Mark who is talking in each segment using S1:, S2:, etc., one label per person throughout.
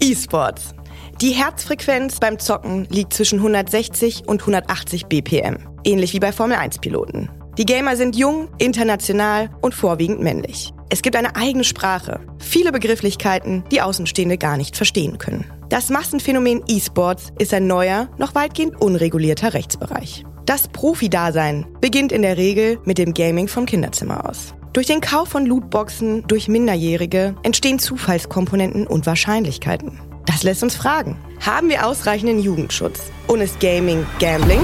S1: E-Sports. Die Herzfrequenz beim Zocken liegt zwischen 160 und 180 BPM, ähnlich wie bei Formel-1-Piloten. Die Gamer sind jung, international und vorwiegend männlich. Es gibt eine eigene Sprache, viele Begrifflichkeiten, die Außenstehende gar nicht verstehen können. Das Massenphänomen E-Sports ist ein neuer, noch weitgehend unregulierter Rechtsbereich. Das Profi-Dasein beginnt in der Regel mit dem Gaming vom Kinderzimmer aus. Durch den Kauf von Lootboxen durch Minderjährige entstehen Zufallskomponenten und Wahrscheinlichkeiten. Das lässt uns fragen, haben wir ausreichenden Jugendschutz? Und ist Gaming Gambling?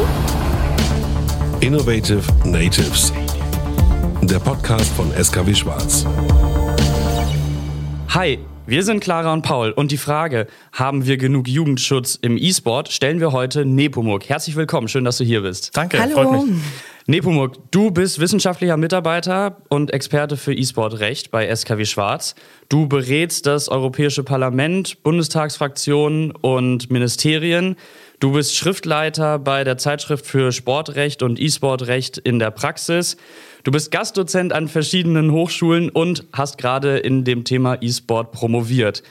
S2: Innovative Natives. Der Podcast von SKW Schwarz.
S3: Hi, wir sind Clara und Paul und die Frage, haben wir genug Jugendschutz im E-Sport, stellen wir heute Nepomuk. Herzlich willkommen, schön, dass du hier bist.
S4: Danke,
S1: Hallo.
S4: freut mich.
S3: Nepomuk, du bist wissenschaftlicher Mitarbeiter und Experte für E-Sport-Recht bei SKW Schwarz. Du berätst das Europäische Parlament, Bundestagsfraktionen und Ministerien. Du bist Schriftleiter bei der Zeitschrift für Sportrecht und E-Sport-Recht in der Praxis. Du bist Gastdozent an verschiedenen Hochschulen und hast gerade in dem Thema E-Sport promoviert.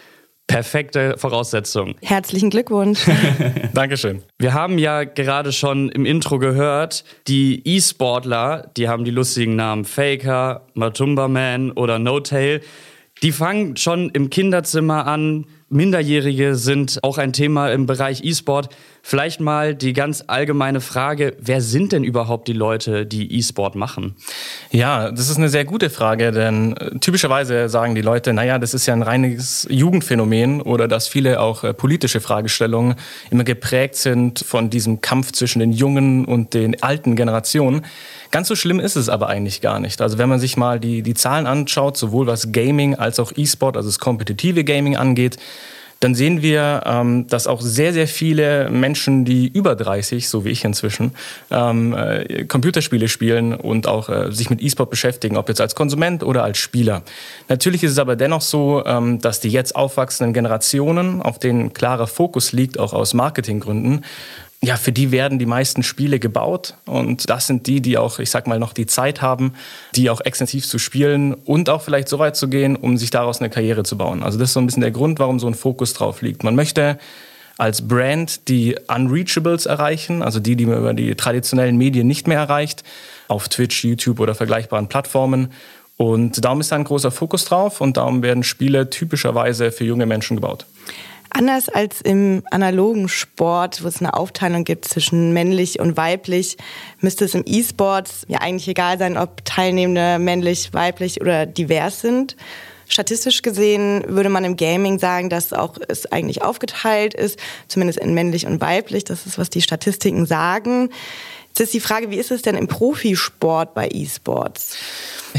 S3: Perfekte Voraussetzung.
S1: Herzlichen Glückwunsch.
S4: Dankeschön.
S3: Wir haben ja gerade schon im Intro gehört, die E-Sportler, die haben die lustigen Namen Faker, Matumba Man oder No Tail. Die fangen schon im Kinderzimmer an. Minderjährige sind auch ein Thema im Bereich E-Sport. Vielleicht mal die ganz allgemeine Frage, wer sind denn überhaupt die Leute, die E-Sport machen?
S4: Ja, das ist eine sehr gute Frage, denn äh, typischerweise sagen die Leute, naja, das ist ja ein reines Jugendphänomen oder dass viele auch äh, politische Fragestellungen immer geprägt sind von diesem Kampf zwischen den jungen und den alten Generationen. Ganz so schlimm ist es aber eigentlich gar nicht. Also wenn man sich mal die, die Zahlen anschaut, sowohl was Gaming als auch E-Sport, also das kompetitive Gaming angeht, dann sehen wir, ähm, dass auch sehr, sehr viele Menschen, die über 30, so wie ich inzwischen, ähm, äh, Computerspiele spielen und auch äh, sich mit E-Sport beschäftigen, ob jetzt als Konsument oder als Spieler. Natürlich ist es aber dennoch so, ähm, dass die jetzt aufwachsenden Generationen, auf denen klarer Fokus liegt, auch aus Marketinggründen, ja, für die werden die meisten Spiele gebaut und das sind die, die auch, ich sag mal, noch die Zeit haben, die auch extensiv zu spielen und auch vielleicht so weit zu gehen, um sich daraus eine Karriere zu bauen. Also das ist so ein bisschen der Grund, warum so ein Fokus drauf liegt. Man möchte als Brand die Unreachables erreichen, also die, die man über die traditionellen Medien nicht mehr erreicht, auf Twitch, YouTube oder vergleichbaren Plattformen. Und darum ist da ein großer Fokus drauf und darum werden Spiele typischerweise für junge Menschen gebaut.
S1: Anders als im analogen Sport, wo es eine Aufteilung gibt zwischen männlich und weiblich, müsste es im E-Sport ja eigentlich egal sein, ob Teilnehmende männlich, weiblich oder divers sind. Statistisch gesehen würde man im Gaming sagen, dass auch es eigentlich aufgeteilt ist, zumindest in männlich und weiblich. Das ist, was die Statistiken sagen. Jetzt ist die Frage, wie ist es denn im Profisport bei E-Sports?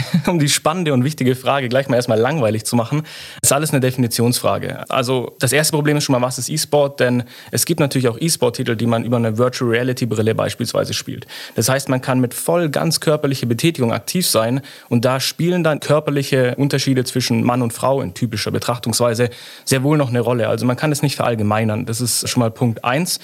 S4: um die spannende und wichtige Frage gleich mal erstmal langweilig zu machen, ist alles eine Definitionsfrage. Also das erste Problem ist schon mal, was ist E-Sport? Denn es gibt natürlich auch E-Sport-Titel, die man über eine Virtual Reality-Brille beispielsweise spielt. Das heißt, man kann mit voll ganz körperlicher Betätigung aktiv sein und da spielen dann körperliche Unterschiede zwischen Mann und Frau in typischer Betrachtungsweise sehr wohl noch eine Rolle. Also man kann es nicht verallgemeinern. Das ist schon mal Punkt eins.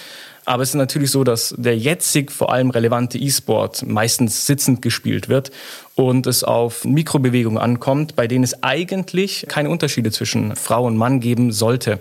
S4: Aber es ist natürlich so, dass der jetzig vor allem relevante E-Sport meistens sitzend gespielt wird und es auf Mikrobewegungen ankommt, bei denen es eigentlich keine Unterschiede zwischen Frau und Mann geben sollte.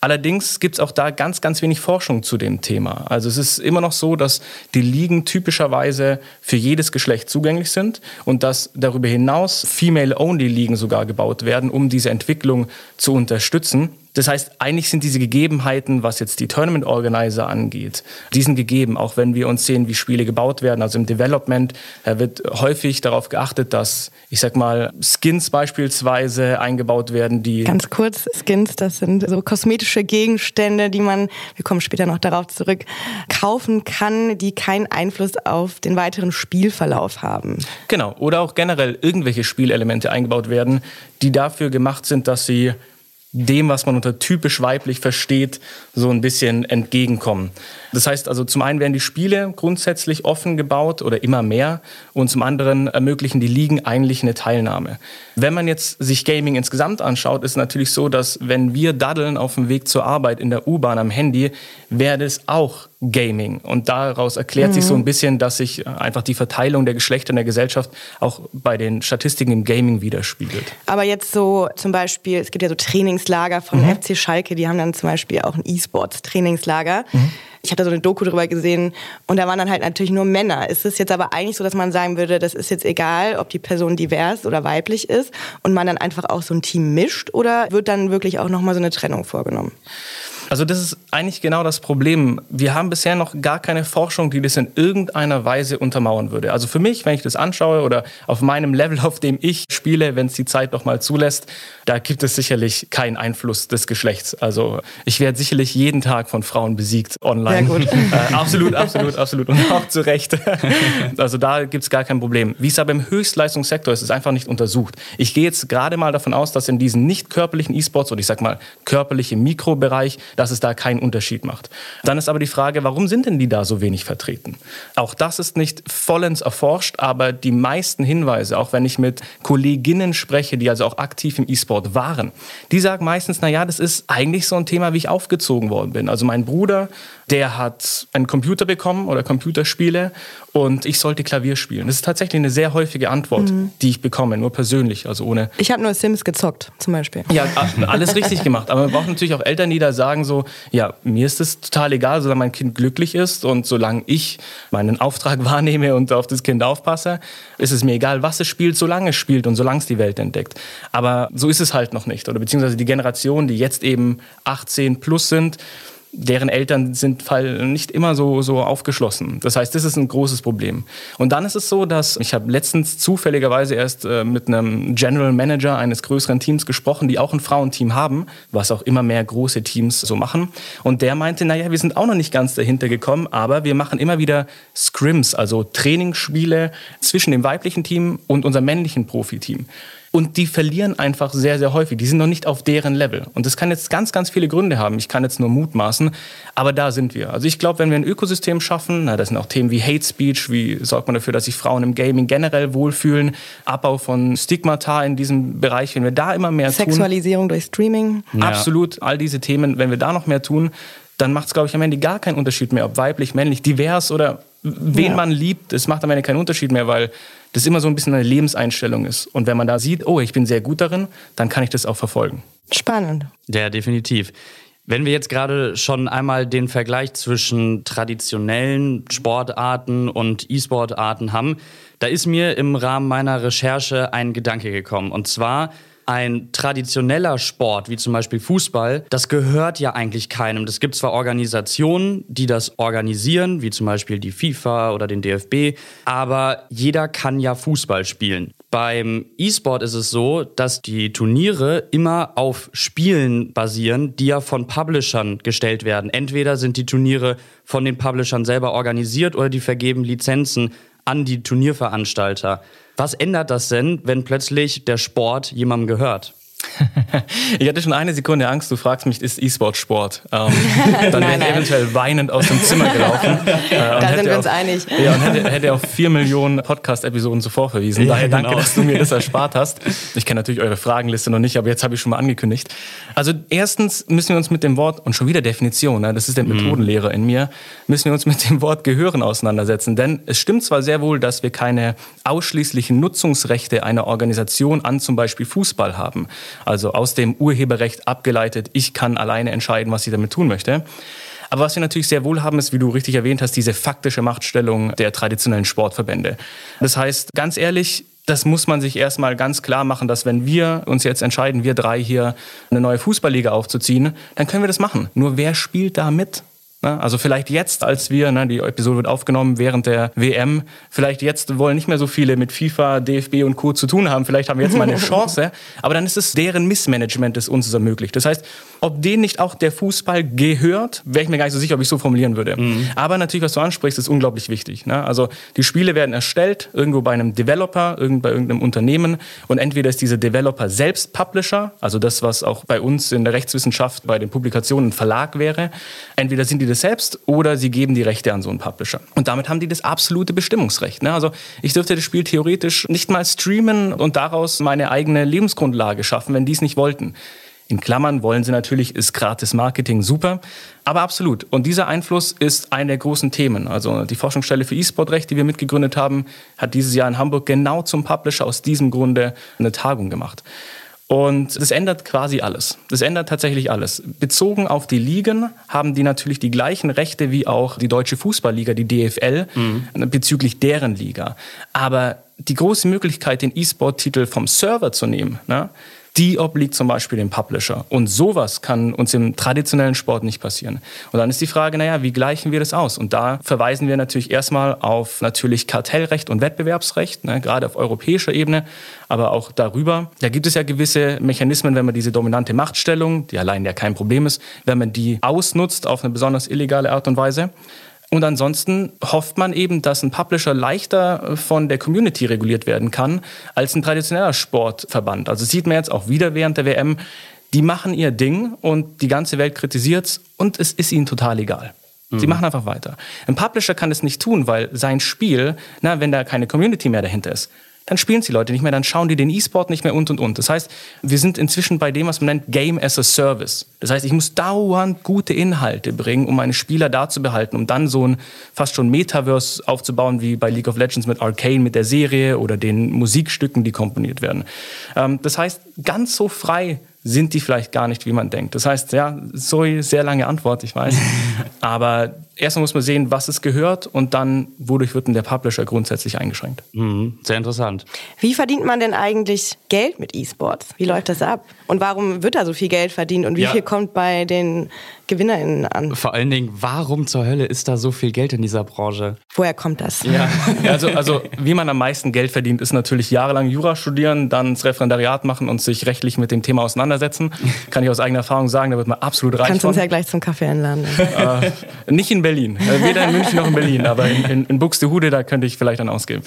S4: Allerdings gibt es auch da ganz, ganz wenig Forschung zu dem Thema. Also es ist immer noch so, dass die Ligen typischerweise für jedes Geschlecht zugänglich sind und dass darüber hinaus Female-Only-Ligen sogar gebaut werden, um diese Entwicklung zu unterstützen. Das heißt, eigentlich sind diese Gegebenheiten, was jetzt die Tournament Organizer angeht, die sind gegeben, auch wenn wir uns sehen, wie Spiele gebaut werden. Also im Development wird häufig darauf geachtet, dass, ich sag mal, Skins beispielsweise eingebaut werden, die.
S1: Ganz kurz, Skins, das sind so kosmetische Gegenstände, die man, wir kommen später noch darauf zurück, kaufen kann, die keinen Einfluss auf den weiteren Spielverlauf haben.
S4: Genau. Oder auch generell irgendwelche Spielelemente eingebaut werden, die dafür gemacht sind, dass sie dem, was man unter typisch weiblich versteht, so ein bisschen entgegenkommen. Das heißt also, zum einen werden die Spiele grundsätzlich offen gebaut oder immer mehr und zum anderen ermöglichen die Ligen eigentlich eine Teilnahme. Wenn man jetzt sich Gaming insgesamt anschaut, ist es natürlich so, dass wenn wir daddeln auf dem Weg zur Arbeit in der U-Bahn am Handy, wäre das auch Gaming. Und daraus erklärt mhm. sich so ein bisschen, dass sich einfach die Verteilung der Geschlechter in der Gesellschaft auch bei den Statistiken im Gaming widerspiegelt.
S1: Aber jetzt so zum Beispiel, es gibt ja so Trainingslager von mhm. FC Schalke, die haben dann zum Beispiel auch ein E-Sports-Trainingslager. Mhm. Ich habe da so eine Doku drüber gesehen und da waren dann halt natürlich nur Männer. Ist es jetzt aber eigentlich so, dass man sagen würde, das ist jetzt egal, ob die Person divers oder weiblich ist und man dann einfach auch so ein Team mischt oder wird dann wirklich auch nochmal so eine Trennung vorgenommen?
S4: Also das ist eigentlich genau das Problem. Wir haben bisher noch gar keine Forschung, die das in irgendeiner Weise untermauern würde. Also für mich, wenn ich das anschaue oder auf meinem Level, auf dem ich spiele, wenn es die Zeit noch mal zulässt, da gibt es sicherlich keinen Einfluss des Geschlechts. Also ich werde sicherlich jeden Tag von Frauen besiegt online. Sehr gut. äh, absolut, absolut, absolut. Und auch zu Recht. also da gibt es gar kein Problem. Wie es aber im Höchstleistungssektor ist, ist einfach nicht untersucht. Ich gehe jetzt gerade mal davon aus, dass in diesen nicht körperlichen E-Sports oder ich sag mal körperlich im Mikrobereich, dass es da keinen Unterschied macht. Dann ist aber die Frage, warum sind denn die da so wenig vertreten? Auch das ist nicht vollends erforscht, aber die meisten Hinweise, auch wenn ich mit Kolleginnen spreche, die also auch aktiv im E-Sport waren, die sagen meistens, na ja, das ist eigentlich so ein Thema, wie ich aufgezogen worden bin. Also mein Bruder der hat einen Computer bekommen oder Computerspiele und ich sollte Klavier spielen. Das ist tatsächlich eine sehr häufige Antwort, mhm. die ich bekomme, nur persönlich, also ohne.
S1: Ich habe nur Sims gezockt, zum Beispiel.
S4: Ja, alles richtig gemacht. Aber man braucht natürlich auch Eltern, die da sagen so, ja, mir ist es total egal, solange mein Kind glücklich ist und solange ich meinen Auftrag wahrnehme und auf das Kind aufpasse, ist es mir egal, was es spielt, solange es spielt und solange es die Welt entdeckt. Aber so ist es halt noch nicht. Oder beziehungsweise die Generation, die jetzt eben 18 plus sind, deren Eltern sind nicht immer so, so aufgeschlossen. Das heißt, das ist ein großes Problem. Und dann ist es so, dass ich habe letztens zufälligerweise erst äh, mit einem General Manager eines größeren Teams gesprochen, die auch ein Frauenteam haben, was auch immer mehr große Teams so machen. Und der meinte, naja, wir sind auch noch nicht ganz dahinter gekommen, aber wir machen immer wieder Scrims, also Trainingsspiele zwischen dem weiblichen Team und unserem männlichen Profiteam. Und die verlieren einfach sehr, sehr häufig. Die sind noch nicht auf deren Level. Und das kann jetzt ganz, ganz viele Gründe haben. Ich kann jetzt nur mutmaßen. Aber da sind wir. Also ich glaube, wenn wir ein Ökosystem schaffen, na, das sind auch Themen wie Hate Speech, wie sorgt man dafür, dass sich Frauen im Gaming generell wohlfühlen, Abbau von Stigmata in diesem Bereich, wenn wir da immer mehr
S1: tun. Sexualisierung durch Streaming.
S4: Ja. Absolut. All diese Themen, wenn wir da noch mehr tun, dann macht es, glaube ich, am Ende gar keinen Unterschied mehr, ob weiblich, männlich, divers oder wen ja. man liebt. Es macht am Ende keinen Unterschied mehr, weil das immer so ein bisschen eine Lebenseinstellung ist. Und wenn man da sieht, oh, ich bin sehr gut darin, dann kann ich das auch verfolgen.
S1: Spannend.
S3: Ja, definitiv. Wenn wir jetzt gerade schon einmal den Vergleich zwischen traditionellen Sportarten und E-Sportarten haben, da ist mir im Rahmen meiner Recherche ein Gedanke gekommen. Und zwar, ein traditioneller Sport, wie zum Beispiel Fußball, das gehört ja eigentlich keinem. Es gibt zwar Organisationen, die das organisieren, wie zum Beispiel die FIFA oder den DFB, aber jeder kann ja Fußball spielen. Beim E-Sport ist es so, dass die Turniere immer auf Spielen basieren, die ja von Publishern gestellt werden. Entweder sind die Turniere von den Publishern selber organisiert oder die vergeben Lizenzen an die Turnierveranstalter. Was ändert das denn, wenn plötzlich der Sport jemandem gehört?
S4: Ich hatte schon eine Sekunde Angst, du fragst mich, ist E-Sport Sport? Ähm, dann wäre ich eventuell weinend aus dem Zimmer gelaufen.
S1: Äh, da sind wir uns einig.
S4: Ja, und hätte, hätte auf vier Millionen Podcast-Episoden zuvor verwiesen. Ja, Daher danke, genau. dass du mir das erspart hast. Ich kenne natürlich eure Fragenliste noch nicht, aber jetzt habe ich schon mal angekündigt. Also erstens müssen wir uns mit dem Wort, und schon wieder Definition, ne, das ist der mhm. Methodenlehrer in mir, müssen wir uns mit dem Wort Gehören auseinandersetzen. Denn es stimmt zwar sehr wohl, dass wir keine ausschließlichen Nutzungsrechte einer Organisation an zum Beispiel Fußball haben. Also aus dem Urheberrecht abgeleitet, ich kann alleine entscheiden, was ich damit tun möchte. Aber was wir natürlich sehr wohl haben, ist, wie du richtig erwähnt hast, diese faktische Machtstellung der traditionellen Sportverbände. Das heißt, ganz ehrlich, das muss man sich erstmal ganz klar machen, dass wenn wir uns jetzt entscheiden, wir drei hier eine neue Fußballliga aufzuziehen, dann können wir das machen. Nur wer spielt da mit? Ne? Also vielleicht jetzt, als wir, ne, die Episode wird aufgenommen während der WM, vielleicht jetzt wollen nicht mehr so viele mit FIFA, DFB und Co. zu tun haben. Vielleicht haben wir jetzt mal eine Chance, aber dann ist es deren Missmanagement, das uns ermöglicht. Das heißt, ob denen nicht auch der Fußball gehört, wäre ich mir gar nicht so sicher, ob ich so formulieren würde. Mhm. Aber natürlich, was du ansprichst, ist unglaublich wichtig. Ne? Also die Spiele werden erstellt, irgendwo bei einem Developer, irgend, bei irgendeinem Unternehmen und entweder ist dieser Developer selbst Publisher, also das, was auch bei uns in der Rechtswissenschaft bei den Publikationen ein Verlag wäre, entweder sind die das selbst oder sie geben die Rechte an so einen Publisher. Und damit haben die das absolute Bestimmungsrecht. Ne? Also ich dürfte das Spiel theoretisch nicht mal streamen und daraus meine eigene Lebensgrundlage schaffen, wenn die es nicht wollten. In Klammern wollen sie natürlich, ist gratis Marketing super, aber absolut. Und dieser Einfluss ist eine der großen Themen. Also die Forschungsstelle für E-Sport-Recht, die wir mitgegründet haben, hat dieses Jahr in Hamburg genau zum Publisher aus diesem Grunde eine Tagung gemacht. Und das ändert quasi alles. Das ändert tatsächlich alles. Bezogen auf die Ligen haben die natürlich die gleichen Rechte wie auch die Deutsche Fußballliga, die DFL, mhm. bezüglich deren Liga. Aber die große Möglichkeit, den E-Sport-Titel vom Server zu nehmen, ne, die obliegt zum Beispiel dem Publisher. Und sowas kann uns im traditionellen Sport nicht passieren. Und dann ist die Frage, naja, wie gleichen wir das aus? Und da verweisen wir natürlich erstmal auf natürlich Kartellrecht und Wettbewerbsrecht, ne, gerade auf europäischer Ebene, aber auch darüber. Da gibt es ja gewisse Mechanismen, wenn man diese dominante Machtstellung, die allein ja kein Problem ist, wenn man die ausnutzt auf eine besonders illegale Art und Weise. Und ansonsten hofft man eben, dass ein Publisher leichter von der Community reguliert werden kann als ein traditioneller Sportverband. Also sieht man jetzt auch wieder während der WM, die machen ihr Ding und die ganze Welt kritisiert es und es ist ihnen total egal. Sie mhm. machen einfach weiter. Ein Publisher kann es nicht tun, weil sein Spiel, na, wenn da keine Community mehr dahinter ist, dann spielen es die Leute nicht mehr, dann schauen die den E-Sport nicht mehr und und und. Das heißt, wir sind inzwischen bei dem, was man nennt Game as a Service. Das heißt, ich muss dauernd gute Inhalte bringen, um meine Spieler da zu behalten, um dann so ein fast schon Metaverse aufzubauen, wie bei League of Legends mit Arcane, mit der Serie oder den Musikstücken, die komponiert werden. Ähm, das heißt, ganz so frei sind die vielleicht gar nicht, wie man denkt. Das heißt, ja, sorry, sehr lange Antwort, ich weiß. Aber erstmal muss man sehen, was es gehört und dann, wodurch wird denn der Publisher grundsätzlich eingeschränkt.
S3: Mhm, sehr interessant.
S1: Wie verdient man denn eigentlich Geld mit E-Sports? Wie läuft das ab? Und warum wird da so viel Geld verdient und wie ja. viel kommt bei den GewinnerInnen an?
S3: Vor allen Dingen, warum zur Hölle ist da so viel Geld in dieser Branche?
S1: Woher kommt das?
S4: Ja, also, also wie man am meisten Geld verdient, ist natürlich jahrelang Jura studieren, dann das Referendariat machen und sich rechtlich mit dem Thema auseinandersetzen. Kann ich aus eigener Erfahrung sagen, da wird man absolut reich
S1: Kannst von. uns ja gleich zum Kaffee einladen.
S4: Äh, nicht in Berlin. Äh, weder in München noch in Berlin, aber in, in, in Buxtehude, da könnte ich vielleicht dann ausgeben.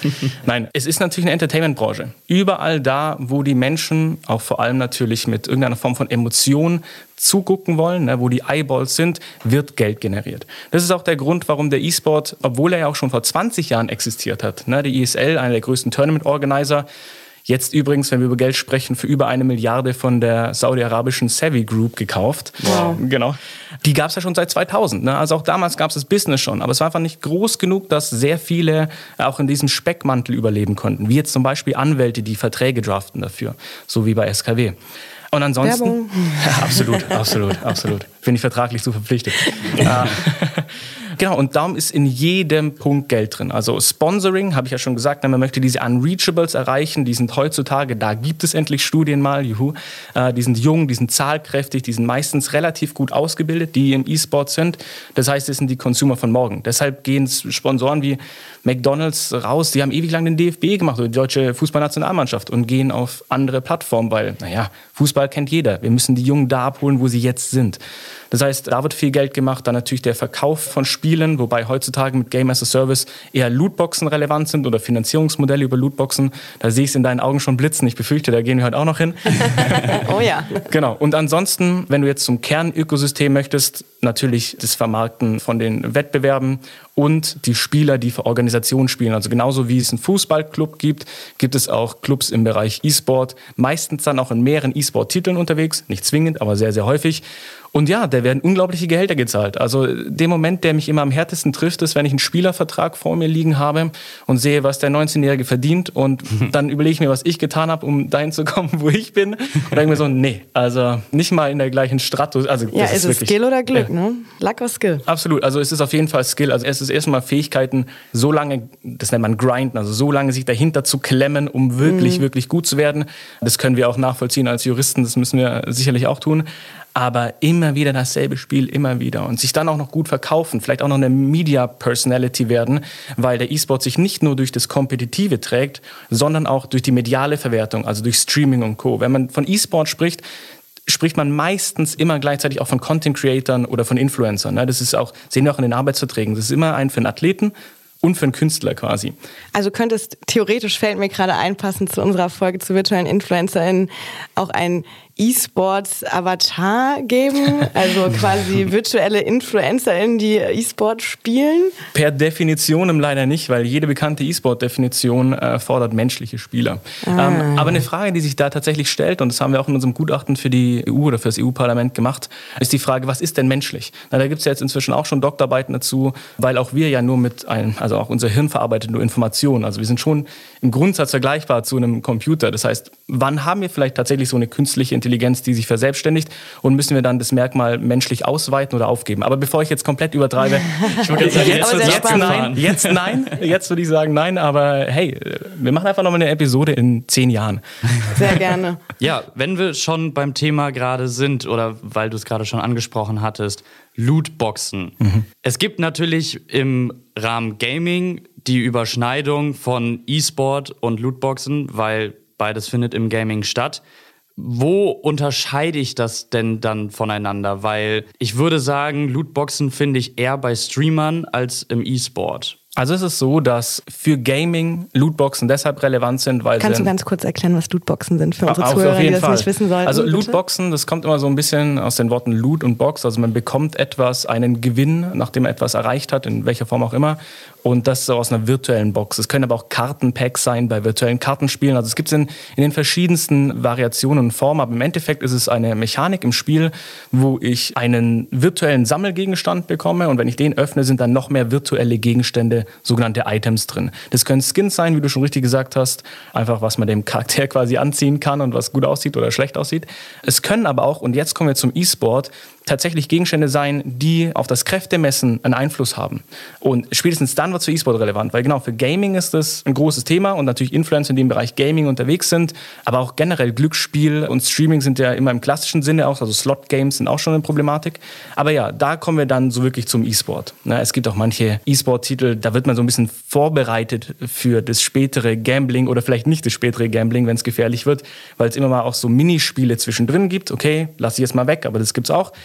S4: Nein, es ist natürlich eine Entertainment-Branche. Überall da, wo die Menschen, auch vor allem natürlich mit irgendeiner Form von Emotion, zugucken wollen, ne, wo die Eyeballs sind, wird Geld generiert. Das ist auch der Grund, warum der E-Sport, obwohl er ja auch schon vor 20 Jahren existiert hat, ne, die ESL, einer der größten Tournament-Organizer, Jetzt übrigens, wenn wir über Geld sprechen, für über eine Milliarde von der saudi-arabischen Savvy Group gekauft.
S1: Wow.
S4: Genau. Die gab es ja schon seit 2000. Ne? Also auch damals gab es das Business schon. Aber es war einfach nicht groß genug, dass sehr viele auch in diesem Speckmantel überleben konnten. Wie jetzt zum Beispiel Anwälte, die Verträge draften dafür. So wie bei SKW. Und ansonsten.
S1: Werbung.
S4: Absolut, absolut, absolut. Bin ich vertraglich zu verpflichtet. Genau, und darum ist in jedem Punkt Geld drin. Also Sponsoring, habe ich ja schon gesagt, ne, man möchte diese Unreachables erreichen, die sind heutzutage, da gibt es endlich Studien mal, juhu, äh, die sind jung, die sind zahlkräftig, die sind meistens relativ gut ausgebildet, die im E-Sport sind. Das heißt, es sind die Consumer von morgen. Deshalb gehen Sponsoren wie McDonalds raus, die haben ewig lang den DFB gemacht, oder die deutsche Fußballnationalmannschaft und gehen auf andere Plattformen, weil, naja, Fußball kennt jeder. Wir müssen die Jungen da abholen, wo sie jetzt sind. Das heißt, da wird viel Geld gemacht. Dann natürlich der Verkauf von Spielen, wobei heutzutage mit Game as a Service eher Lootboxen relevant sind oder Finanzierungsmodelle über Lootboxen. Da sehe ich es in deinen Augen schon blitzen. Ich befürchte, da gehen wir heute auch noch hin.
S1: oh ja.
S4: Genau. Und ansonsten, wenn du jetzt zum Kernökosystem möchtest, natürlich das Vermarkten von den Wettbewerben und die Spieler, die für Organisationen spielen. Also genauso wie es einen Fußballclub gibt, gibt es auch Clubs im Bereich E-Sport, meistens dann auch in mehreren E-Sport-Titeln unterwegs, nicht zwingend, aber sehr, sehr häufig. Und ja, da werden unglaubliche Gehälter gezahlt. Also der Moment, der mich immer am härtesten trifft, ist, wenn ich einen Spielervertrag vor mir liegen habe und sehe, was der 19-Jährige verdient und dann überlege ich mir, was ich getan habe, um dahin zu kommen, wo ich bin. Und denke mir so, nee, also nicht mal in der gleichen Stratus. Also,
S1: ja, ist, ist es wirklich, Skill oder Glück, ja. ne? Luck or Skill?
S4: Absolut. Also es ist auf jeden Fall Skill. Also es ist erstmal Fähigkeiten, so lange, das nennt man grinden, also so lange sich dahinter zu klemmen, um wirklich, mhm. wirklich gut zu werden. Das können wir auch nachvollziehen als Juristen, das müssen wir sicherlich auch tun aber immer wieder dasselbe Spiel, immer wieder und sich dann auch noch gut verkaufen, vielleicht auch noch eine Media Personality werden, weil der E-Sport sich nicht nur durch das Kompetitive trägt, sondern auch durch die mediale Verwertung, also durch Streaming und Co. Wenn man von E-Sport spricht, spricht man meistens immer gleichzeitig auch von Content Creatern oder von Influencern. Ne? Das ist auch, sehen wir auch in den Arbeitsverträgen. Das ist immer ein für einen Athleten und für einen Künstler quasi.
S1: Also könntest theoretisch fällt mir gerade einpassen zu unserer Folge zu virtuellen InfluencerInnen auch ein E-Sports-Avatar geben? Also quasi virtuelle InfluencerInnen, die E-Sport spielen?
S4: Per Definition leider nicht, weil jede bekannte E-Sport-Definition äh, fordert menschliche Spieler. Ah. Ähm, aber eine Frage, die sich da tatsächlich stellt, und das haben wir auch in unserem Gutachten für die EU oder für das EU-Parlament gemacht, ist die Frage, was ist denn menschlich? Na, da gibt es ja jetzt inzwischen auch schon Doktorarbeiten dazu, weil auch wir ja nur mit einem, also auch unser Hirn verarbeitet nur Informationen. Also wir sind schon im Grundsatz vergleichbar zu einem Computer. Das heißt, wann haben wir vielleicht tatsächlich so eine künstliche Intelligenz, die sich verselbstständigt und müssen wir dann das Merkmal menschlich ausweiten oder aufgeben? Aber bevor ich jetzt komplett übertreibe, ich würde sagen, jetzt, jetzt nein, jetzt nein, jetzt würde ich sagen nein, aber hey, wir machen einfach nochmal eine Episode in zehn Jahren.
S1: Sehr gerne.
S3: Ja, wenn wir schon beim Thema gerade sind oder weil du es gerade schon angesprochen hattest, Lootboxen. Mhm. Es gibt natürlich im Rahmen Gaming die Überschneidung von E-Sport und Lootboxen, weil beides findet im Gaming statt. Wo unterscheide ich das denn dann voneinander? Weil ich würde sagen, Lootboxen finde ich eher bei Streamern als im E-Sport.
S4: Also es ist so, dass für Gaming Lootboxen deshalb relevant sind, weil
S1: Kannst du ganz kurz erklären, was Lootboxen sind für unsere auf, Zuhörer, auf die das Fall. nicht wissen sollten?
S4: Also Lootboxen, das kommt immer so ein bisschen aus den Worten Loot und Box. Also man bekommt etwas, einen Gewinn, nachdem man etwas erreicht hat, in welcher Form auch immer. Und das so aus einer virtuellen Box. Es können aber auch Kartenpacks sein bei virtuellen Kartenspielen. Also es gibt es in, in den verschiedensten Variationen und Formen. Aber im Endeffekt ist es eine Mechanik im Spiel, wo ich einen virtuellen Sammelgegenstand bekomme. Und wenn ich den öffne, sind dann noch mehr virtuelle Gegenstände, sogenannte Items drin. Das können Skins sein, wie du schon richtig gesagt hast. Einfach, was man dem Charakter quasi anziehen kann und was gut aussieht oder schlecht aussieht. Es können aber auch, und jetzt kommen wir zum E-Sport, tatsächlich Gegenstände sein, die auf das Kräftemessen einen Einfluss haben. Und spätestens dann wird es für E-Sport relevant, weil genau für Gaming ist das ein großes Thema und natürlich Influencer, in dem Bereich Gaming unterwegs sind, aber auch generell Glücksspiel und Streaming sind ja immer im klassischen Sinne auch, also Slot-Games sind auch schon eine Problematik. Aber ja, da kommen wir dann so wirklich zum E-Sport. Es gibt auch manche E-Sport-Titel, da wird man so ein bisschen vorbereitet für das spätere Gambling oder vielleicht nicht das spätere Gambling, wenn es gefährlich wird, weil es immer mal auch so Minispiele zwischendrin gibt. Okay, lass ich jetzt mal weg, aber das gibt es auch.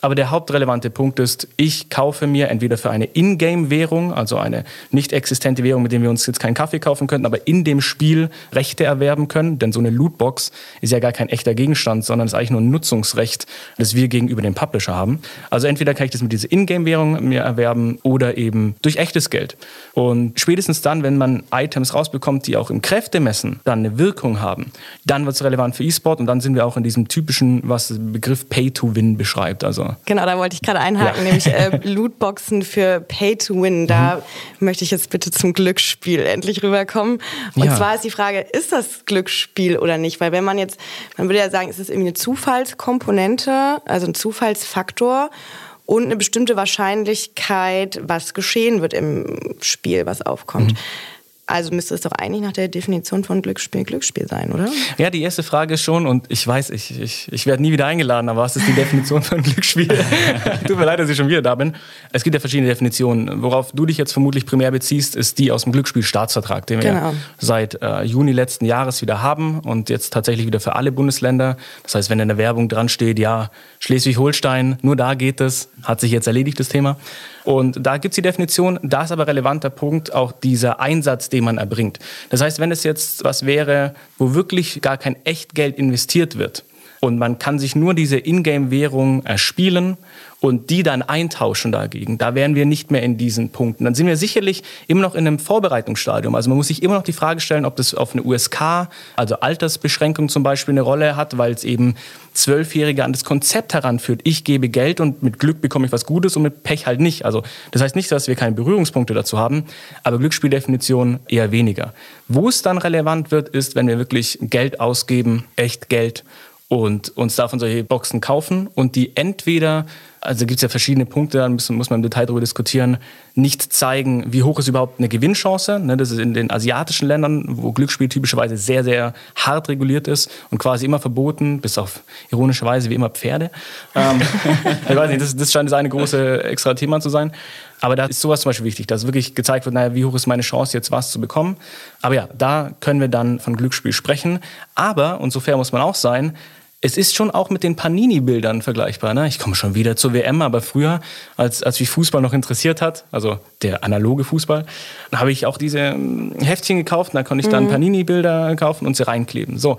S4: Aber der hauptrelevante Punkt ist, ich kaufe mir entweder für eine Ingame-Währung, also eine nicht existente Währung, mit der wir uns jetzt keinen Kaffee kaufen könnten, aber in dem Spiel Rechte erwerben können. Denn so eine Lootbox ist ja gar kein echter Gegenstand, sondern ist eigentlich nur ein Nutzungsrecht, das wir gegenüber dem Publisher haben. Also entweder kann ich das mit dieser Ingame-Währung mir erwerben oder eben durch echtes Geld. Und spätestens dann, wenn man Items rausbekommt, die auch im Kräftemessen dann eine Wirkung haben, dann wird es relevant für E-Sport und dann sind wir auch in diesem typischen, was Begriff Pay-to-Win beschreibt. Also
S1: Genau, da wollte ich gerade einhaken, ja. nämlich äh, Lootboxen für Pay-to-Win. Da mhm. möchte ich jetzt bitte zum Glücksspiel endlich rüberkommen. Und ja. zwar ist die Frage, ist das Glücksspiel oder nicht? Weil wenn man jetzt, man würde ja sagen, es ist irgendwie eine Zufallskomponente, also ein Zufallsfaktor und eine bestimmte Wahrscheinlichkeit, was geschehen wird im Spiel, was aufkommt. Mhm. Also müsste es doch eigentlich nach der Definition von Glücksspiel Glücksspiel sein, oder?
S4: Ja, die erste Frage ist schon, und ich weiß, ich, ich, ich werde nie wieder eingeladen, aber was ist die Definition von Glücksspiel? Tut mir leid, dass ich schon wieder da bin. Es gibt ja verschiedene Definitionen. Worauf du dich jetzt vermutlich primär beziehst, ist die aus dem Glücksspielstaatsvertrag, den wir genau. seit äh, Juni letzten Jahres wieder haben und jetzt tatsächlich wieder für alle Bundesländer. Das heißt, wenn in der Werbung dran steht, ja, Schleswig-Holstein, nur da geht es, hat sich jetzt erledigt, das Thema. Und da gibt es die Definition, da ist aber relevanter Punkt auch dieser Einsatz, den man erbringt. Das heißt, wenn es jetzt was wäre, wo wirklich gar kein Echtgeld investiert wird und man kann sich nur diese Ingame-Währung erspielen und die dann eintauschen dagegen, da wären wir nicht mehr in diesen Punkten. Dann sind wir sicherlich immer noch in einem Vorbereitungsstadium. Also man muss sich immer noch die Frage stellen, ob das auf eine USK, also Altersbeschränkung zum Beispiel, eine Rolle hat, weil es eben Zwölfjährige an das Konzept heranführt. Ich gebe Geld und mit Glück bekomme ich was Gutes und mit Pech halt nicht. Also das heißt nicht, dass wir keine Berührungspunkte dazu haben, aber Glücksspieldefinition eher weniger. Wo es dann relevant wird, ist, wenn wir wirklich Geld ausgeben, echt Geld und uns davon solche Boxen kaufen und die entweder also gibt es ja verschiedene Punkte, da muss, man im Detail darüber diskutieren, nicht zeigen, wie hoch ist überhaupt eine Gewinnchance. Ne, das ist in den asiatischen Ländern, wo Glücksspiel typischerweise sehr, sehr hart reguliert ist und quasi immer verboten, bis auf ironische Weise wie immer Pferde. Ähm, ich weiß nicht, das, das scheint das eine große extra Thema zu sein. Aber da ist sowas zum Beispiel wichtig, dass wirklich gezeigt wird, naja, wie hoch ist meine Chance, jetzt was zu bekommen. Aber ja, da können wir dann von Glücksspiel sprechen. Aber, und so fair muss man auch sein, es ist schon auch mit den Panini-Bildern vergleichbar. Ne? Ich komme schon wieder zur WM, aber früher, als, als mich Fußball noch interessiert hat, also der analoge Fußball, habe ich auch diese ähm, Heftchen gekauft und da konnte ich dann mhm. Panini-Bilder kaufen und sie reinkleben. So,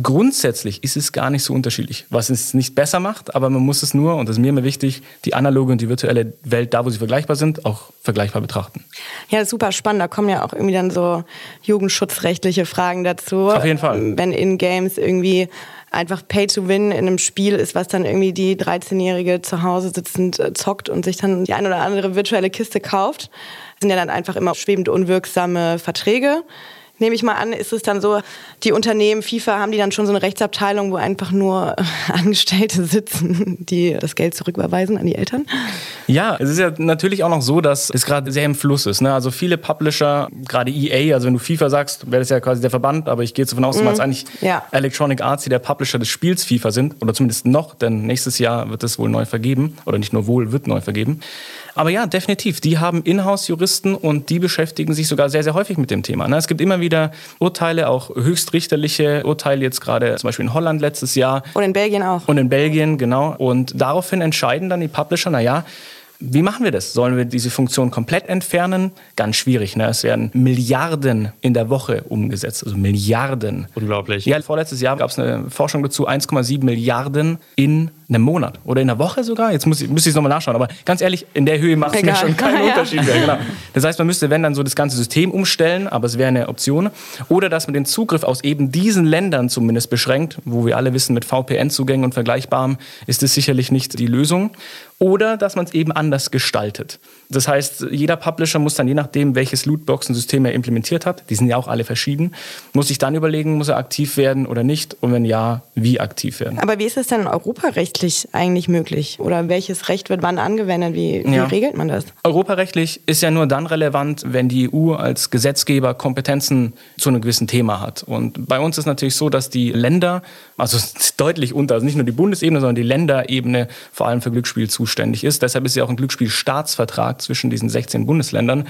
S4: Grundsätzlich ist es gar nicht so unterschiedlich, was es nicht besser macht, aber man muss es nur, und das ist mir immer wichtig, die analoge und die virtuelle Welt, da wo sie vergleichbar sind, auch vergleichbar betrachten.
S1: Ja, super spannend. Da kommen ja auch irgendwie dann so jugendschutzrechtliche Fragen dazu.
S4: Auf jeden Fall.
S1: Wenn in Games irgendwie einfach Pay to Win in einem Spiel ist, was dann irgendwie die 13-Jährige zu Hause sitzend äh, zockt und sich dann die ein oder andere virtuelle Kiste kauft, das sind ja dann einfach immer schwebend unwirksame Verträge nehme ich mal an, ist es dann so, die Unternehmen, FIFA, haben die dann schon so eine Rechtsabteilung, wo einfach nur Angestellte sitzen, die das Geld zurücküberweisen an die Eltern?
S4: Ja, es ist ja natürlich auch noch so, dass es gerade sehr im Fluss ist. Ne? Also viele Publisher, gerade EA, also wenn du FIFA sagst, wäre das ja quasi der Verband, aber ich gehe davon aus, mhm. dass eigentlich ja. Electronic Arts, die der Publisher des Spiels FIFA sind, oder zumindest noch, denn nächstes Jahr wird es wohl neu vergeben, oder nicht nur wohl, wird neu vergeben. Aber ja, definitiv. Die haben Inhouse-Juristen und die beschäftigen sich sogar sehr, sehr häufig mit dem Thema. Ne? Es gibt immer wieder Urteile, auch höchstrichterliche Urteile, jetzt gerade zum Beispiel in Holland letztes Jahr.
S1: Und in Belgien auch.
S4: Und in Belgien, genau. Und daraufhin entscheiden dann die Publisher, naja, wie machen wir das? Sollen wir diese Funktion komplett entfernen? Ganz schwierig. Ne? Es werden Milliarden in der Woche umgesetzt. Also Milliarden.
S3: Unglaublich.
S4: Ja, vorletztes Jahr gab es eine Forschung dazu, 1,7 Milliarden in einem Monat oder in einer Woche sogar. Jetzt muss ich, müsste ich es nochmal nachschauen. Aber ganz ehrlich, in der Höhe macht es mir schon keinen ja. Unterschied mehr. Genau. Das heißt, man müsste, wenn dann so das ganze System umstellen, aber es wäre eine Option. Oder dass man den Zugriff aus eben diesen Ländern zumindest beschränkt, wo wir alle wissen, mit VPN-Zugängen und Vergleichbarem ist das sicherlich nicht die Lösung oder dass man es eben anders gestaltet. Das heißt, jeder Publisher muss dann, je nachdem, welches Lootboxen-System er implementiert hat, die sind ja auch alle verschieden, muss sich dann überlegen, muss er aktiv werden oder nicht und wenn ja, wie aktiv werden.
S1: Aber wie ist es denn europarechtlich eigentlich möglich? Oder welches Recht wird wann angewendet? Wie, wie ja. regelt man das?
S4: Europarechtlich ist ja nur dann relevant, wenn die EU als Gesetzgeber Kompetenzen zu einem gewissen Thema hat. Und bei uns ist natürlich so, dass die Länder, also deutlich unter, also nicht nur die Bundesebene, sondern die Länderebene vor allem für Glücksspiel zuständig ist. Deshalb ist ja auch ein Glücksspielstaatsvertrag zwischen diesen 16 Bundesländern.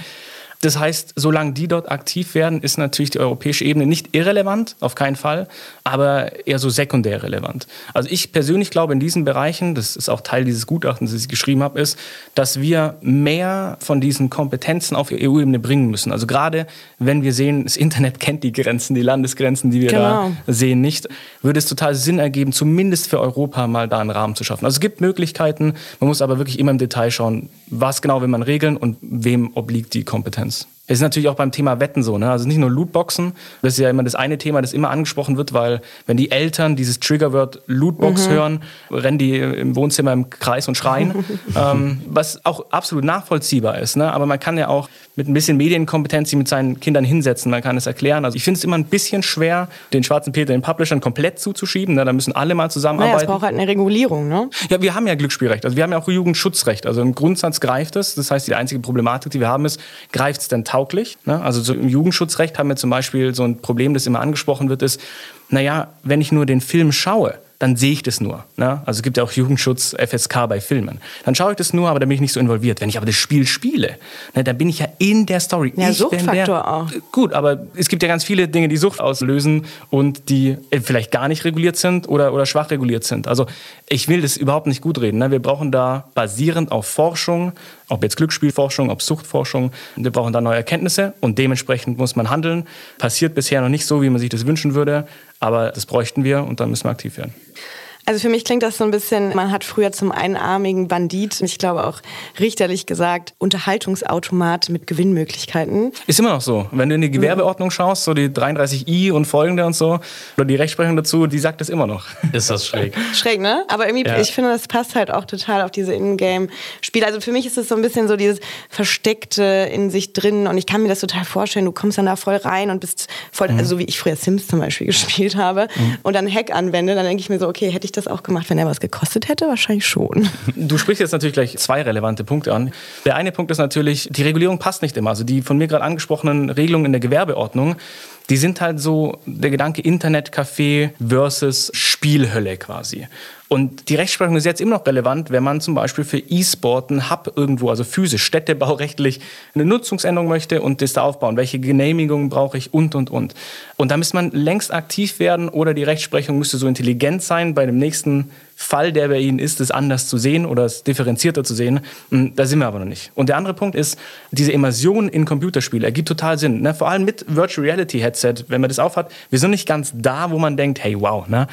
S4: Das heißt, solange die dort aktiv werden, ist natürlich die europäische Ebene nicht irrelevant, auf keinen Fall, aber eher so sekundär relevant. Also ich persönlich glaube in diesen Bereichen, das ist auch Teil dieses Gutachtens, das ich geschrieben habe, ist, dass wir mehr von diesen Kompetenzen auf EU-Ebene bringen müssen. Also gerade wenn wir sehen, das Internet kennt die Grenzen, die Landesgrenzen, die wir genau. da sehen, nicht, würde es total Sinn ergeben, zumindest für Europa mal da einen Rahmen zu schaffen. Also es gibt Möglichkeiten, man muss aber wirklich immer im Detail schauen, was genau will man regeln und wem obliegt die Kompetenz. questions. Es ist natürlich auch beim Thema Wetten so. Ne? Also nicht nur Lootboxen. Das ist ja immer das eine Thema, das immer angesprochen wird, weil wenn die Eltern dieses Triggerwort Lootbox mhm. hören, rennen die im Wohnzimmer im Kreis und schreien. ähm, was auch absolut nachvollziehbar ist. Ne? Aber man kann ja auch mit ein bisschen Medienkompetenz sich mit seinen Kindern hinsetzen. Man kann es erklären. Also ich finde es immer ein bisschen schwer, den schwarzen Peter den Publishern komplett zuzuschieben. Ne? Da müssen alle mal zusammenarbeiten. Naja,
S1: es braucht halt eine Regulierung. Ne?
S4: Ja, wir haben ja Glücksspielrecht. Also wir haben ja auch Jugendschutzrecht. Also im Grundsatz greift es. Das heißt, die einzige Problematik, die wir haben, ist, greift es denn tausend tauglich. Ne? Also so im Jugendschutzrecht haben wir zum Beispiel so ein Problem, das immer angesprochen wird, ist, naja, wenn ich nur den Film schaue, dann sehe ich das nur. Ne? Also es gibt ja auch Jugendschutz FSK bei Filmen. Dann schaue ich das nur, aber dann bin ich nicht so involviert. Wenn ich aber das Spiel spiele, ne, dann bin ich ja in der Story.
S1: Ja,
S4: ich
S1: Suchtfaktor der, auch.
S4: Gut, aber es gibt ja ganz viele Dinge, die Sucht auslösen und die vielleicht gar nicht reguliert sind oder, oder schwach reguliert sind. Also ich will das überhaupt nicht gut reden. Ne? Wir brauchen da basierend auf Forschung, ob jetzt Glücksspielforschung, ob Suchtforschung, wir brauchen da neue Erkenntnisse und dementsprechend muss man handeln. Passiert bisher noch nicht so, wie man sich das wünschen würde, aber das bräuchten wir und dann müssen wir aktiv werden.
S1: Also für mich klingt das so ein bisschen, man hat früher zum einarmigen Bandit, ich glaube auch richterlich gesagt, Unterhaltungsautomat mit Gewinnmöglichkeiten.
S4: Ist immer noch so. Wenn du in die Gewerbeordnung schaust, so die 33i und folgende und so, oder die Rechtsprechung dazu, die sagt das immer noch.
S3: Ist das schräg.
S1: schräg, ne? Aber irgendwie, ja. ich finde, das passt halt auch total auf diese Ingame-Spiele. Also für mich ist es so ein bisschen so dieses Versteckte in sich drin und ich kann mir das total vorstellen, du kommst dann da voll rein und bist voll, mhm. also so wie ich früher Sims zum Beispiel gespielt habe mhm. und dann Hack anwende, dann denke ich mir so, okay, hätte ich das auch gemacht, wenn er was gekostet hätte? Wahrscheinlich schon.
S4: Du sprichst jetzt natürlich gleich zwei relevante Punkte an. Der eine Punkt ist natürlich, die Regulierung passt nicht immer. Also die von mir gerade angesprochenen Regelungen in der Gewerbeordnung, die sind halt so der Gedanke Internetcafé versus Spielhölle quasi. Und die Rechtsprechung ist jetzt immer noch relevant, wenn man zum Beispiel für E-Sport einen Hub irgendwo, also physisch, städtebaurechtlich, eine Nutzungsänderung möchte und das da aufbauen. Welche Genehmigungen brauche ich und, und, und. Und da müsste man längst aktiv werden oder die Rechtsprechung müsste so intelligent sein, bei dem nächsten Fall, der bei Ihnen ist, es anders zu sehen oder es differenzierter zu sehen. Hm, da sind wir aber noch nicht. Und der andere Punkt ist, diese Immersion in Computerspiele ergibt total Sinn. Ne? Vor allem mit Virtual Reality Headset, wenn man das aufhat. Wir sind nicht ganz da, wo man denkt, hey, wow, ne?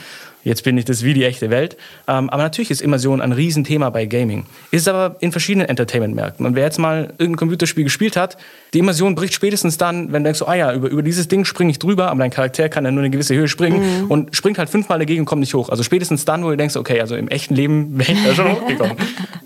S4: Jetzt bin ich das wie die echte Welt. Ähm, aber natürlich ist Immersion ein Riesenthema bei Gaming. Ist aber in verschiedenen Entertainment-Märkten. Und wer jetzt mal irgendein Computerspiel gespielt hat, die Immersion bricht spätestens dann, wenn du denkst, so, ah ja, über, über dieses Ding springe ich drüber, aber dein Charakter kann ja nur eine gewisse Höhe springen mhm. und springt halt fünfmal dagegen und kommt nicht hoch. Also spätestens dann, wo du denkst, okay, also im echten Leben wäre ich da schon hochgekommen.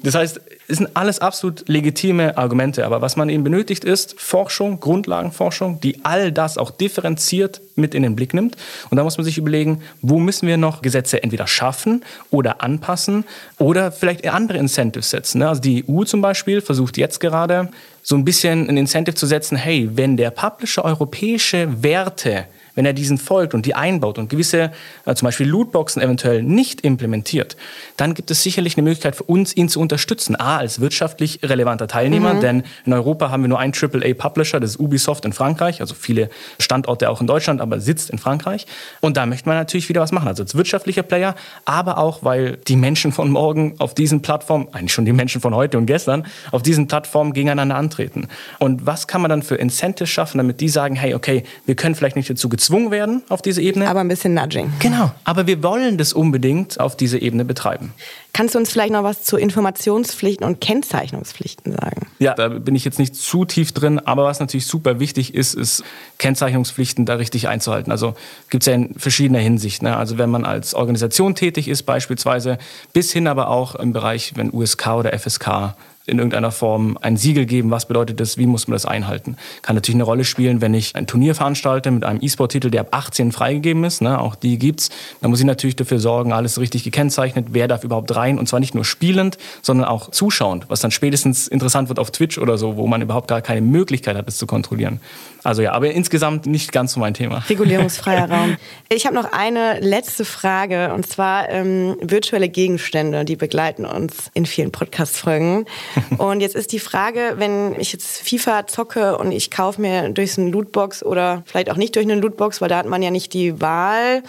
S4: Das heißt, es sind alles absolut legitime Argumente. Aber was man eben benötigt, ist Forschung, Grundlagenforschung, die all das auch differenziert mit in den Blick nimmt. Und da muss man sich überlegen, wo müssen wir noch Gesetze entweder schaffen oder anpassen oder vielleicht andere Incentives setzen. Ne? Also die EU zum Beispiel versucht jetzt gerade so ein bisschen ein Incentive zu setzen, hey, wenn der Publisher europäische Werte wenn er diesen folgt und die einbaut und gewisse, äh, zum Beispiel Lootboxen eventuell nicht implementiert, dann gibt es sicherlich eine Möglichkeit für uns, ihn zu unterstützen. A, als wirtschaftlich relevanter Teilnehmer, mhm. denn in Europa haben wir nur einen AAA-Publisher, das ist Ubisoft in Frankreich, also viele Standorte auch in Deutschland, aber sitzt in Frankreich. Und da möchte man natürlich wieder was machen, also als wirtschaftlicher Player, aber auch, weil die Menschen von morgen auf diesen Plattformen, eigentlich schon die Menschen von heute und gestern, auf diesen Plattformen gegeneinander antreten. Und was kann man dann für Incentives schaffen, damit die sagen, hey, okay, wir können vielleicht nicht dazu gezwungen werden auf diese Ebene.
S1: Aber ein bisschen Nudging.
S4: Genau, aber wir wollen das unbedingt auf diese Ebene betreiben.
S1: Kannst du uns vielleicht noch was zu Informationspflichten und Kennzeichnungspflichten sagen?
S4: Ja, da bin ich jetzt nicht zu tief drin, aber was natürlich super wichtig ist, ist Kennzeichnungspflichten da richtig einzuhalten. Also gibt es ja in verschiedener Hinsicht. Ne? Also wenn man als Organisation tätig ist beispielsweise, bis hin aber auch im Bereich, wenn USK oder FSK in irgendeiner Form ein Siegel geben. Was bedeutet das? Wie muss man das einhalten? Kann natürlich eine Rolle spielen, wenn ich ein Turnier veranstalte mit einem E-Sport-Titel, der ab 18 freigegeben ist. Ne? Auch die gibt's. Da muss ich natürlich dafür sorgen, alles richtig gekennzeichnet. Wer darf überhaupt rein? Und zwar nicht nur spielend, sondern auch zuschauend, was dann spätestens interessant wird auf Twitch oder so, wo man überhaupt gar keine Möglichkeit hat, das zu kontrollieren. Also ja, aber insgesamt nicht ganz so mein Thema.
S1: Regulierungsfreier Raum. Ich habe noch eine letzte Frage und zwar ähm, virtuelle Gegenstände, die begleiten uns in vielen Podcast-Folgen. und jetzt ist die Frage, wenn ich jetzt FIFA zocke und ich kaufe mir durch eine Lootbox oder vielleicht auch nicht durch eine Lootbox, weil da hat man ja nicht die Wahl,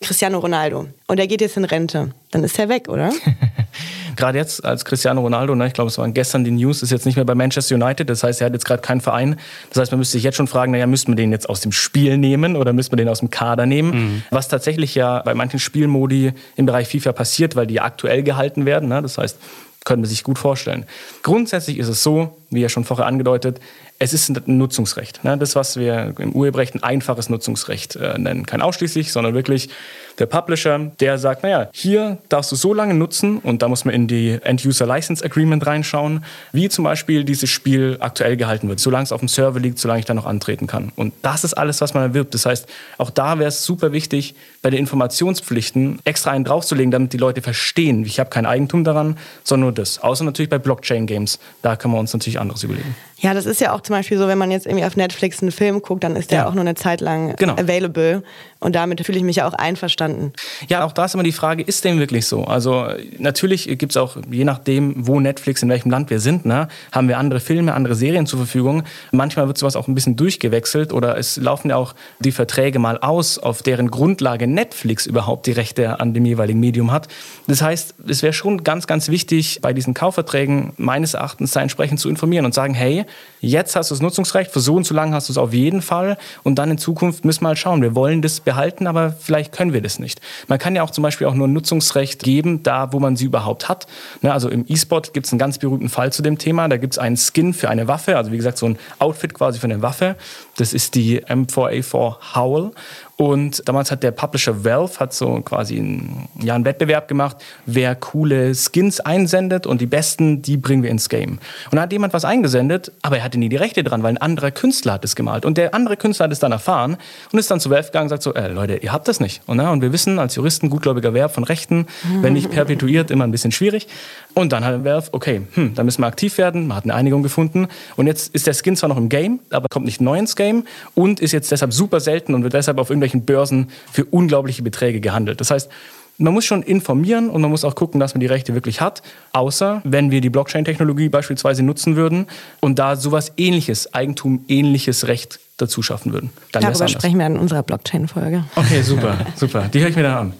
S1: Cristiano Ronaldo. Und er geht jetzt in Rente. Dann ist er weg, oder?
S4: gerade jetzt als Cristiano Ronaldo, ne, ich glaube, es waren gestern die News, ist jetzt nicht mehr bei Manchester United. Das heißt, er hat jetzt gerade keinen Verein. Das heißt, man müsste sich jetzt schon fragen, naja, müsste man den jetzt aus dem Spiel nehmen oder müsste man den aus dem Kader nehmen? Mhm. Was tatsächlich ja bei manchen Spielmodi im Bereich FIFA passiert, weil die aktuell gehalten werden. Ne? Das heißt, können wir sich gut vorstellen. Grundsätzlich ist es so, wie ja schon vorher angedeutet, es ist ein Nutzungsrecht. Ne? Das, was wir im Urheberrecht ein einfaches Nutzungsrecht äh, nennen. Kein ausschließlich, sondern wirklich der Publisher, der sagt, naja, hier darfst du so lange nutzen und da muss man in die End-User License Agreement reinschauen, wie zum Beispiel dieses Spiel aktuell gehalten wird, solange es auf dem Server liegt, solange ich da noch antreten kann. Und das ist alles, was man erwirbt. Das heißt, auch da wäre es super wichtig, bei den Informationspflichten extra einen draufzulegen, damit die Leute verstehen, ich habe kein Eigentum daran, sondern nur das. Außer natürlich bei Blockchain-Games. Da können wir uns natürlich anderes überlegen.
S1: Ja, das ist ja auch zum Beispiel so, wenn man jetzt irgendwie auf Netflix einen Film guckt, dann ist der ja. auch nur eine Zeit lang genau. available. Und damit fühle ich mich ja auch einverstanden.
S4: Ja, auch da ist immer die Frage, ist dem wirklich so? Also natürlich gibt es auch, je nachdem, wo Netflix, in welchem Land wir sind, ne, haben wir andere Filme, andere Serien zur Verfügung. Manchmal wird sowas auch ein bisschen durchgewechselt oder es laufen ja auch die Verträge mal aus, auf deren Grundlage Netflix überhaupt die Rechte an dem jeweiligen Medium hat. Das heißt, es wäre schon ganz, ganz wichtig, bei diesen Kaufverträgen meines Erachtens da entsprechend zu informieren und sagen, hey, jetzt hast du das Nutzungsrecht, für so und so lange hast du es auf jeden Fall und dann in Zukunft müssen wir mal schauen. Wir wollen das behalten, aber vielleicht können wir das nicht. Man kann ja auch zum Beispiel auch nur ein Nutzungsrecht geben, da wo man sie überhaupt hat. Ne, also im E-Sport gibt es einen ganz berühmten Fall zu dem Thema. Da gibt es einen Skin für eine Waffe, also wie gesagt so ein Outfit quasi für eine Waffe. Das ist die M4A4 Howl. Und damals hat der Publisher Valve hat so quasi einen, ja, einen Wettbewerb gemacht, wer coole Skins einsendet und die besten, die bringen wir ins Game. Und da hat jemand was eingesendet, aber er hatte nie die Rechte dran, weil ein anderer Künstler hat es gemalt. Und der andere Künstler hat es dann erfahren und ist dann zu Valve gegangen und sagt so, äh, Leute, ihr habt das nicht. Und, und wir wissen als Juristen, gutgläubiger Verb von Rechten, wenn nicht perpetuiert, immer ein bisschen schwierig. Und dann hat Valve, okay, hm, da müssen wir aktiv werden, man hat eine Einigung gefunden. Und jetzt ist der Skin zwar noch im Game, aber kommt nicht neu ins Game und ist jetzt deshalb super selten und wird deshalb auf irgendwelchen Börsen für unglaubliche Beträge gehandelt. Das heißt, man muss schon informieren und man muss auch gucken, dass man die Rechte wirklich hat. Außer wenn wir die Blockchain-Technologie beispielsweise nutzen würden und da sowas ähnliches, Eigentum ähnliches Recht dazu schaffen würden.
S1: Dann Darüber sprechen wir in unserer Blockchain-Folge.
S4: Okay, super, super. Die höre ich mir dann an.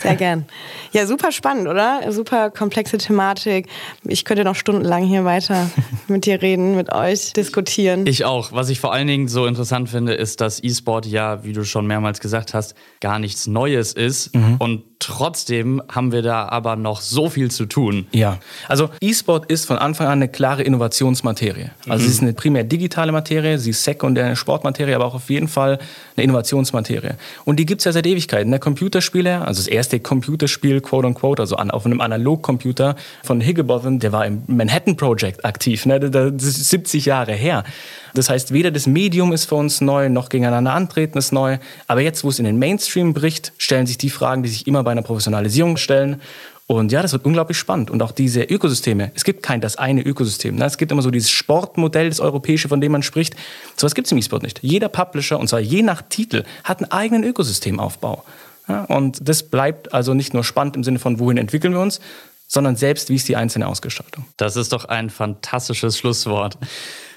S1: Sehr gern. Ja, super spannend, oder? Super komplexe Thematik. Ich könnte noch stundenlang hier weiter mit dir reden, mit euch diskutieren.
S3: Ich auch. Was ich vor allen Dingen so interessant finde, ist, dass E-Sport ja, wie du schon mehrmals gesagt hast, gar nichts Neues ist. Mhm. Und trotzdem haben wir da aber noch so viel zu tun.
S4: Ja, also E-Sport ist von Anfang an eine klare Innovationsmaterie. Also mhm. sie ist eine primär digitale Materie, sie ist sekundär eine Sportmaterie, aber auch auf jeden Fall eine Innovationsmaterie. Und die gibt es ja seit Ewigkeiten. Der Computerspiele, also das erste Computerspiel, quote unquote, also auf einem Analogcomputer von Higginbotham, der war im Manhattan Project aktiv, ne? das ist 70 Jahre her. Das heißt, weder das Medium ist für uns neu, noch gegeneinander antreten ist neu. Aber jetzt, wo es in den Mainstream bricht, stellen sich die Fragen, die sich immer bei einer Professionalisierung stellen. Und ja, das wird unglaublich spannend. Und auch diese Ökosysteme. Es gibt kein das eine Ökosystem. Ne? Es gibt immer so dieses Sportmodell, das europäische, von dem man spricht. So was gibt es im E-Sport nicht. Jeder Publisher, und zwar je nach Titel, hat einen eigenen Ökosystemaufbau. Ja, und das bleibt also nicht nur spannend im Sinne von, wohin entwickeln wir uns, sondern selbst, wie ist die einzelne Ausgestaltung.
S3: Das ist doch ein fantastisches Schlusswort.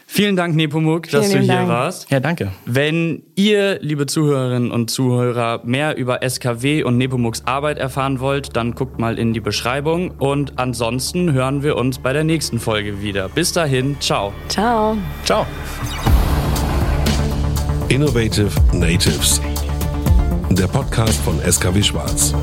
S3: Vielen Dank, Nepomuk, dass du hier Dank. warst.
S4: Ja, danke.
S3: Wenn ihr, liebe Zuhörerinnen und Zuhörer, mehr über SKW und Nepomuks Arbeit erfahren wollt, dann guckt mal in die Beschreibung. Und ansonsten hören wir uns bei der nächsten Folge wieder. Bis dahin, ciao.
S1: Ciao.
S4: Ciao.
S2: Innovative Natives. Der Podcast von SKW Schwarz.